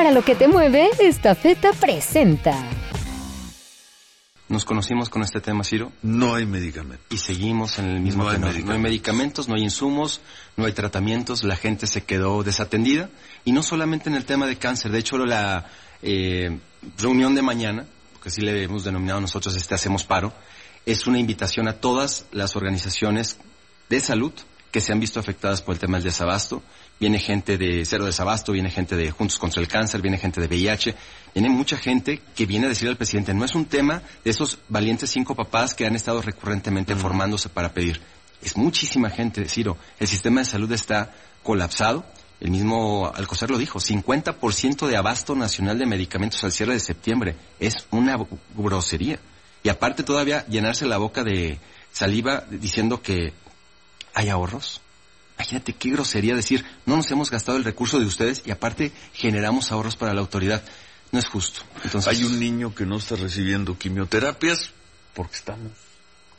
Para lo que te mueve, esta feta presenta. Nos conocimos con este tema, Ciro. No hay medicamentos. Y seguimos en el mismo no tema. No hay medicamentos, no hay insumos, no hay tratamientos, la gente se quedó desatendida. Y no solamente en el tema de cáncer. De hecho, la eh, reunión de mañana, porque así le hemos denominado nosotros este Hacemos Paro, es una invitación a todas las organizaciones de salud que se han visto afectadas por el tema del desabasto. Viene gente de Cero Desabasto, viene gente de Juntos contra el Cáncer, viene gente de VIH, viene mucha gente que viene a decirle al presidente, no es un tema de esos valientes cinco papás que han estado recurrentemente formándose para pedir. Es muchísima gente, Ciro. El sistema de salud está colapsado. El mismo Alcocer lo dijo, 50% de abasto nacional de medicamentos al cierre de septiembre. Es una grosería. Y aparte todavía llenarse la boca de saliva diciendo que hay ahorros. Imagínate qué grosería decir, no nos hemos gastado el recurso de ustedes y aparte generamos ahorros para la autoridad. No es justo. Entonces, Hay un niño que no está recibiendo quimioterapias porque estamos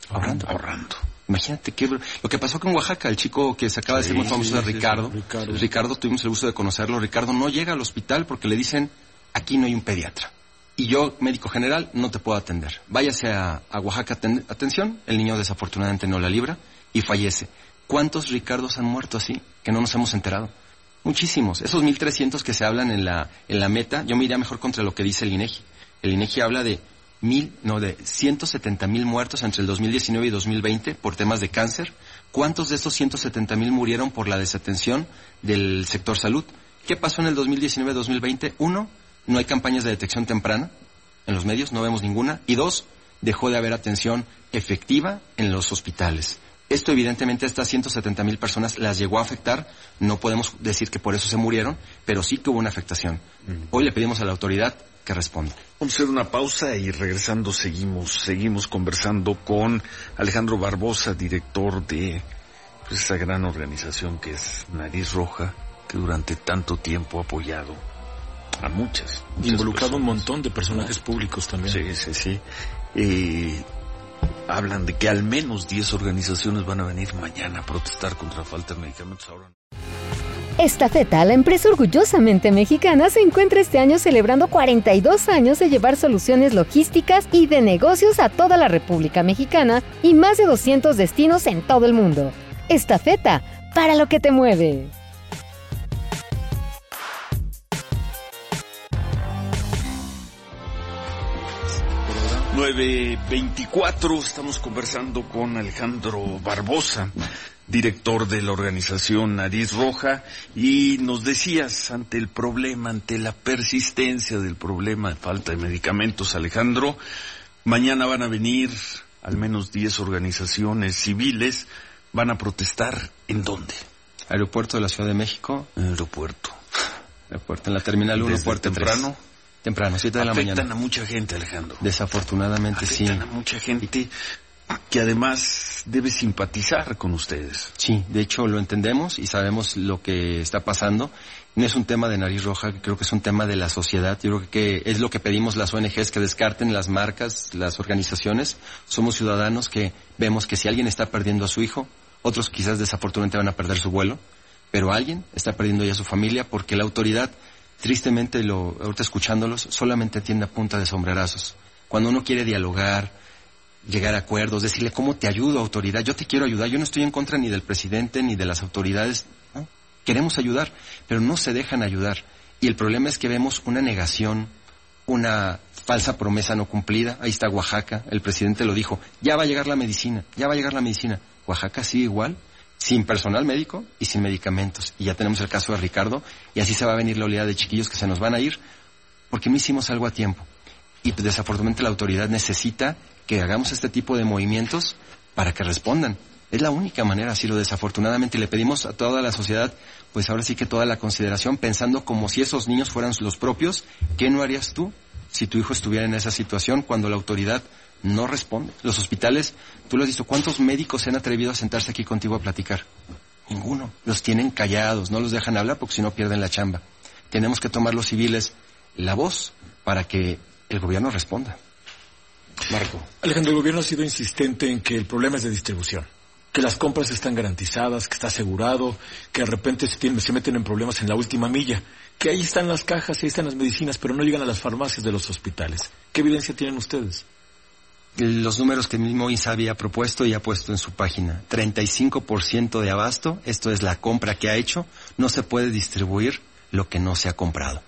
ahorrando. ahorrando. Imagínate qué... Lo que pasó con Oaxaca, el chico que se acaba de Sí, ser muy famoso de sí, Ricardo. Ricardo. Tuvimos el gusto de conocerlo. Ricardo no llega al hospital porque le dicen, aquí no hay un pediatra. Y yo, médico general, no te puedo atender. Váyase a, a Oaxaca, aten- atención. El niño desafortunadamente no la libra y fallece. ¿Cuántos Ricardos han muerto así que no nos hemos enterado? Muchísimos. Esos 1.300 que se hablan en la, en la meta, yo me iría mejor contra lo que dice el INEGI. El INEGI habla de mil, no, de 170 mil muertos entre el 2019 y 2020 por temas de cáncer. ¿Cuántos de esos 170 mil murieron por la desatención del sector salud? ¿Qué pasó en el 2019-2020? Uno, no hay campañas de detección temprana en los medios, no vemos ninguna. Y dos, dejó de haber atención efectiva en los hospitales. Esto evidentemente a estas 170 mil personas las llegó a afectar. No podemos decir que por eso se murieron, pero sí que hubo una afectación. Hoy le pedimos a la autoridad que responda. Vamos a hacer una pausa y regresando seguimos, seguimos conversando con Alejandro Barbosa, director de pues, esa gran organización que es Nariz Roja, que durante tanto tiempo ha apoyado a muchas. muchas Involucrado un personas. montón de personajes públicos también. Sí, sí, sí. Eh, hablan de que al menos 10 organizaciones van a venir mañana a protestar contra falta de medicamentos. Ahora Esta feta, la empresa orgullosamente mexicana, se encuentra este año celebrando 42 años de llevar soluciones logísticas y de negocios a toda la República Mexicana y más de 200 destinos en todo el mundo. Esta feta, para lo que te mueve. 924 estamos conversando con Alejandro Barbosa, director de la organización Nariz Roja, y nos decías ante el problema, ante la persistencia del problema de falta de medicamentos, Alejandro, mañana van a venir al menos 10 organizaciones civiles, van a protestar ¿en dónde? Aeropuerto de la Ciudad de México, aeropuerto. aeropuerto en la Terminal 1, Desde puerta temprano. 3. Temprano, 7 de la Afectan mañana. a mucha gente, Alejandro. Desafortunadamente sí. Afectan a mucha gente que además debe simpatizar con ustedes. Sí, de hecho lo entendemos y sabemos lo que está pasando. No es un tema de nariz roja, creo que es un tema de la sociedad. Yo creo que es lo que pedimos las ONGs que descarten las marcas, las organizaciones. Somos ciudadanos que vemos que si alguien está perdiendo a su hijo, otros quizás desafortunadamente van a perder su vuelo, pero alguien está perdiendo ya a su familia porque la autoridad, tristemente, lo, ahorita escuchándolos, solamente atiende a punta de sombrerazos. Cuando uno quiere dialogar, llegar a acuerdos, decirle cómo te ayudo, autoridad, yo te quiero ayudar, yo no estoy en contra ni del presidente ni de las autoridades, queremos ayudar, pero no se dejan ayudar. Y el problema es que vemos una negación, una falsa promesa no cumplida. Ahí está Oaxaca, el presidente lo dijo, ya va a llegar la medicina, ya va a llegar la medicina. Oaxaca sigue igual, sin personal médico y sin medicamentos. Y ya tenemos el caso de Ricardo, y así se va a venir la oleada de chiquillos que se nos van a ir, porque no hicimos algo a tiempo. Y pues, desafortunadamente la autoridad necesita que hagamos este tipo de movimientos para que respondan. Es la única manera, Ciro, desafortunadamente, y le pedimos a toda la sociedad, pues ahora sí que toda la consideración, pensando como si esos niños fueran los propios, ¿qué no harías tú si tu hijo estuviera en esa situación cuando la autoridad no responde? Los hospitales, tú lo has visto, ¿cuántos médicos se han atrevido a sentarse aquí contigo a platicar? Ninguno. Los tienen callados, no los dejan hablar porque si no pierden la chamba. Tenemos que tomar los civiles la voz para que el gobierno responda. Marco. Alejandro, el gobierno ha sido insistente en que el problema es de distribución. que las compras están garantizadas, que está asegurado, que de repente se, se meten en problemas en la última milla, que ahí están las cajas, ahí están las medicinas, pero no llegan a las farmacias de los hospitales. ¿Qué evidencia tienen ustedes? Los números que el mismo INSABI ha propuesto y ha puesto en su página. 35% de abasto, esto es la compra que ha hecho, no se puede distribuir lo que no se ha comprado.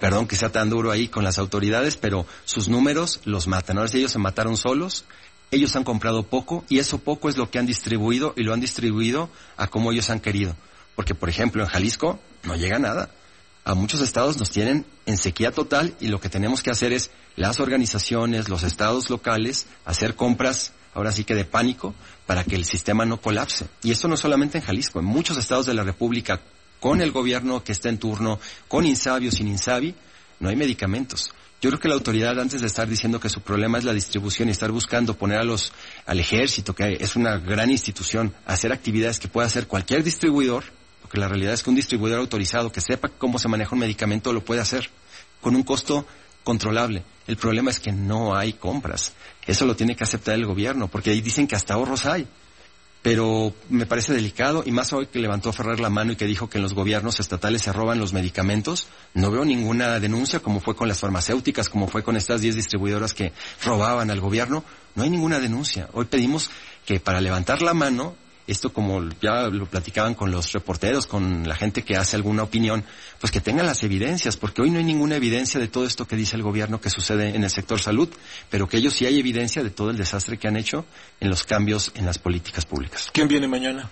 Perdón que sea tan duro ahí con las autoridades, pero sus números los matan. Ahora si ellos se mataron solos, ellos han comprado poco y eso poco es lo que han distribuido y lo han distribuido a como ellos han querido. Porque, por ejemplo, en Jalisco no llega nada. A muchos estados nos tienen en sequía total y lo que tenemos que hacer es las organizaciones, los estados locales, hacer compras, ahora sí que de pánico, para que el sistema no colapse. Y esto no solamente en Jalisco, en muchos estados de la República, con el gobierno que está en turno, con Insabi o sin Insabi, no hay medicamentos. Yo creo que la autoridad, antes de estar diciendo que su problema es la distribución y estar buscando poner a los, al ejército, que es una gran institución, hacer actividades que pueda hacer cualquier distribuidor, porque la realidad es que un distribuidor autorizado que sepa cómo se maneja un medicamento lo puede hacer, con un costo controlable. El problema es que no hay compras. Eso lo tiene que aceptar el gobierno, porque ahí dicen que hasta ahorros hay pero me parece delicado y más hoy que levantó Ferrer la mano y que dijo que en los gobiernos estatales se roban los medicamentos, no veo ninguna denuncia como fue con las farmacéuticas, como fue con estas 10 distribuidoras que robaban al gobierno, no hay ninguna denuncia. Hoy pedimos que para levantar la mano esto como ya lo platicaban con los reporteros, con la gente que hace alguna opinión, pues que tengan las evidencias, porque hoy no hay ninguna evidencia de todo esto que dice el gobierno que sucede en el sector salud, pero que ellos sí hay evidencia de todo el desastre que han hecho en los cambios en las políticas públicas. ¿Quién viene mañana?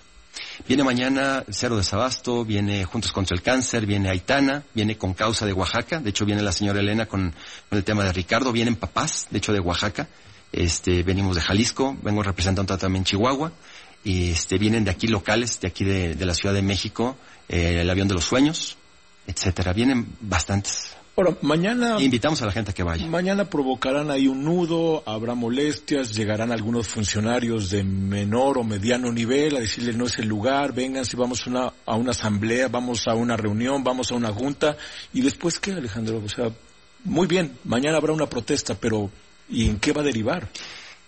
Viene mañana Cero Desabasto, viene Juntos contra el Cáncer, viene Aitana, viene con causa de Oaxaca, de hecho viene la señora Elena con, con el tema de Ricardo, vienen papás, de hecho de Oaxaca, este, venimos de Jalisco, vengo representando también Chihuahua, y este, vienen de aquí locales, de aquí de, la Ciudad de México, eh, el avión de los sueños, etcétera. Vienen bastantes. Ahora, mañana... invitamos a la gente a que vaya. Mañana provocarán ahí un nudo, habrá molestias, llegarán algunos funcionarios de menor o mediano nivel a decirles no es el lugar, vengan si vamos una, a una asamblea, vamos a una reunión, vamos a una junta. ¿Y después qué, Alejandro? O sea, muy bien, mañana habrá una protesta, pero ¿y en qué va a derivar?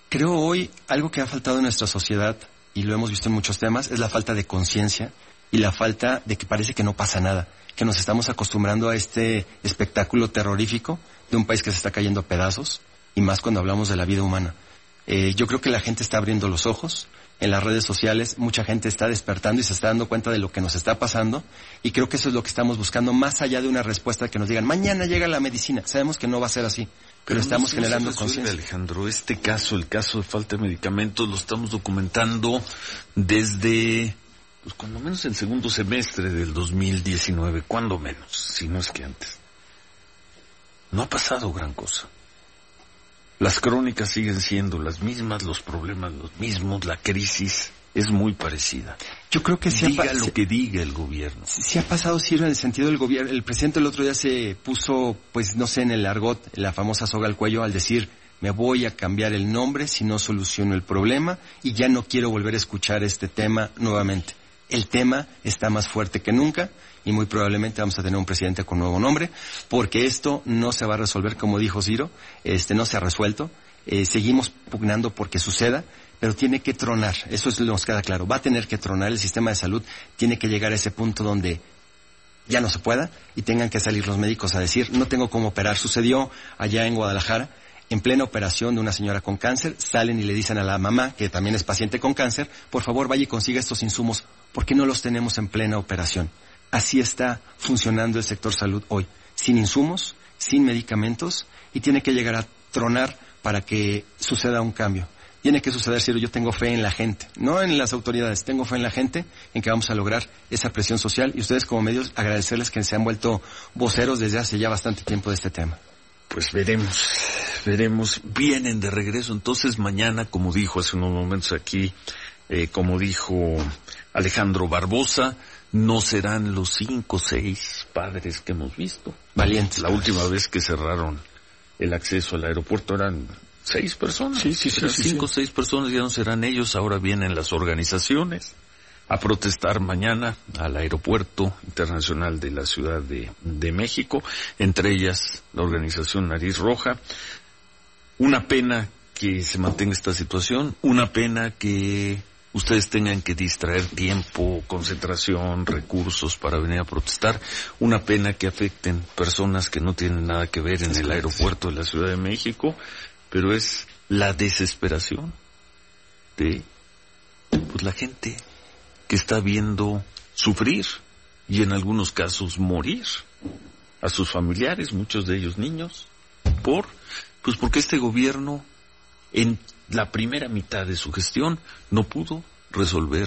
Creo hoy algo que ha faltado en nuestra sociedad y lo hemos visto en muchos temas, es la falta de conciencia y la falta de que parece que no pasa nada, que nos estamos acostumbrando a este espectáculo terrorífico de un país que se está cayendo a pedazos y más cuando hablamos de la vida humana. Eh, yo creo que la gente está abriendo los ojos, en las redes sociales mucha gente está despertando y se está dando cuenta de lo que nos está pasando y creo que eso es lo que estamos buscando más allá de una respuesta que nos digan mañana llega la medicina. Sabemos que no va a ser así. Pero, estamos generando conciencia. Alejandro, este caso, el caso de falta de medicamentos, lo estamos documentando desde, pues cuando menos el segundo semestre del 2019, cuando menos, si no es que antes. No ha pasado gran cosa. Las crónicas siguen siendo las mismas, los problemas los mismos, la crisis es muy parecida. Yo creo que sí diga lo que diga el gobierno. Si ha pasado sí en el sentido del gobierno. El presidente el otro día se puso, pues no sé, en el argot, la famosa soga al cuello al decir me voy a cambiar el nombre si no soluciono el problema y ya no quiero volver a escuchar este tema nuevamente. El tema está más fuerte que nunca y muy probablemente vamos a tener un presidente con nuevo nombre porque esto no se va a resolver como dijo Ciro, este no se ha resuelto. Eh, seguimos pugnando porque suceda pero tiene que tronar, eso es, nos queda claro, va a tener que tronar, el sistema de salud tiene que llegar a ese punto donde ya no se pueda y tengan que salir los médicos a decir, no tengo cómo operar. Sucedió allá en Guadalajara, en plena operación de una señora con cáncer, salen y le dicen a la mamá, que también es paciente con cáncer, por favor vaya y consiga estos insumos, porque no los tenemos en plena operación. Así está funcionando el sector salud hoy, sin insumos, sin medicamentos, y tiene que llegar a tronar para que suceda un cambio tiene que suceder, Ciro, yo tengo fe en la gente, no en las autoridades, tengo fe en la gente, en que vamos a lograr esa presión social y ustedes como medios agradecerles que se han vuelto voceros desde hace ya bastante tiempo de este tema. Pues veremos, veremos, vienen de regreso entonces mañana, como dijo hace unos momentos aquí, eh, como dijo Alejandro Barbosa, no serán los cinco o seis padres que hemos visto. Valientes. La última vez que cerraron el acceso al aeropuerto eran seis personas. Sí, sí, sí. cinco o seis personas ya no serán ellos, ahora vienen las organizaciones a protestar mañana al aeropuerto internacional de la Ciudad de, de México, entre ellas la organización Nariz Roja. Una pena que se mantenga esta situación, una pena que ustedes tengan que distraer tiempo, concentración, recursos para venir a protestar. Una pena que afecten personas que no tienen nada que ver en el aeropuerto de la Ciudad de México, pero es la desesperación de pues la gente que está viendo sufrir y en algunos casos morir a sus familiares, muchos de ellos niños, por pues porque este gobierno en la primera mitad de su gestión no pudo resolver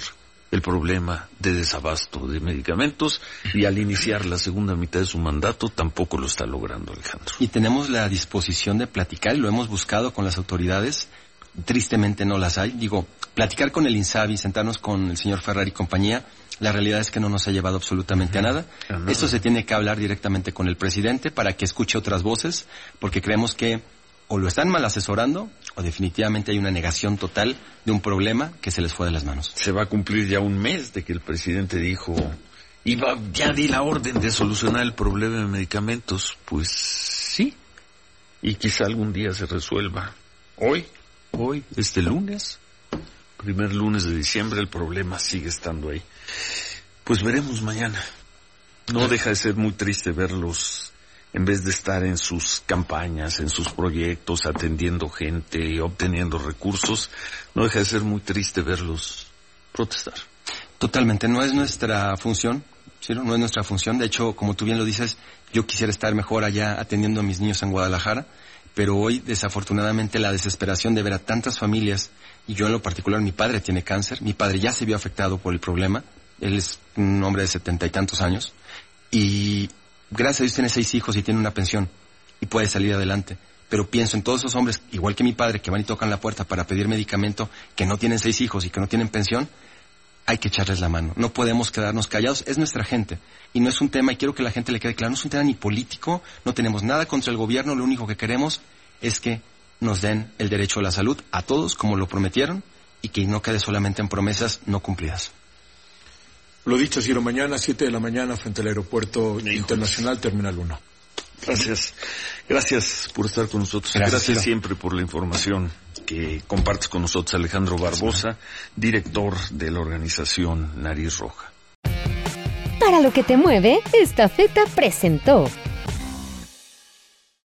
el problema de desabasto de medicamentos y al iniciar la segunda mitad de su mandato tampoco lo está logrando Alejandro. Y tenemos la disposición de platicar, y lo hemos buscado con las autoridades, tristemente no las hay. Digo, platicar con el INSABI, sentarnos con el señor Ferrari y compañía, la realidad es que no nos ha llevado absolutamente a nada. Esto se tiene que hablar directamente con el presidente para que escuche otras voces, porque creemos que o lo están mal asesorando o definitivamente hay una negación total de un problema que se les fue de las manos. Se va a cumplir ya un mes de que el presidente dijo, iba, ya di la orden de solucionar el problema de medicamentos. Pues sí, y quizá algún día se resuelva. Hoy, hoy, este lunes, primer lunes de diciembre, el problema sigue estando ahí. Pues veremos mañana. No deja de ser muy triste verlos en vez de estar en sus campañas, en sus proyectos, atendiendo gente y obteniendo recursos, no deja de ser muy triste verlos protestar. Totalmente, no es nuestra función, ¿sí? no es nuestra función. De hecho, como tú bien lo dices, yo quisiera estar mejor allá atendiendo a mis niños en Guadalajara, pero hoy desafortunadamente la desesperación de ver a tantas familias, y yo en lo particular, mi padre tiene cáncer, mi padre ya se vio afectado por el problema, él es un hombre de setenta y tantos años, y gracias a Dios tiene seis hijos y tiene una pensión y puede salir adelante. Pero pienso en todos esos hombres, igual que mi padre, que van y tocan la puerta para pedir medicamento, que no tienen seis hijos y que no tienen pensión, hay que echarles la mano. No podemos quedarnos callados. Es nuestra gente. Y no es un tema, y quiero que la gente le quede claro, no es un tema ni político, no tenemos nada contra el gobierno, lo único que queremos es que nos den el derecho a la salud a todos como lo prometieron y que no quede solamente en promesas no cumplidas. Lo dicho, Ciro, mañana, 7 de la mañana, frente al Aeropuerto Internacional Terminal 1. Gracias. Gracias por estar con nosotros. Gracias, siempre por la información que compartes con nosotros, Alejandro Barbosa, director de la organización Nariz Roja. Para lo que te mueve, esta feta presentó.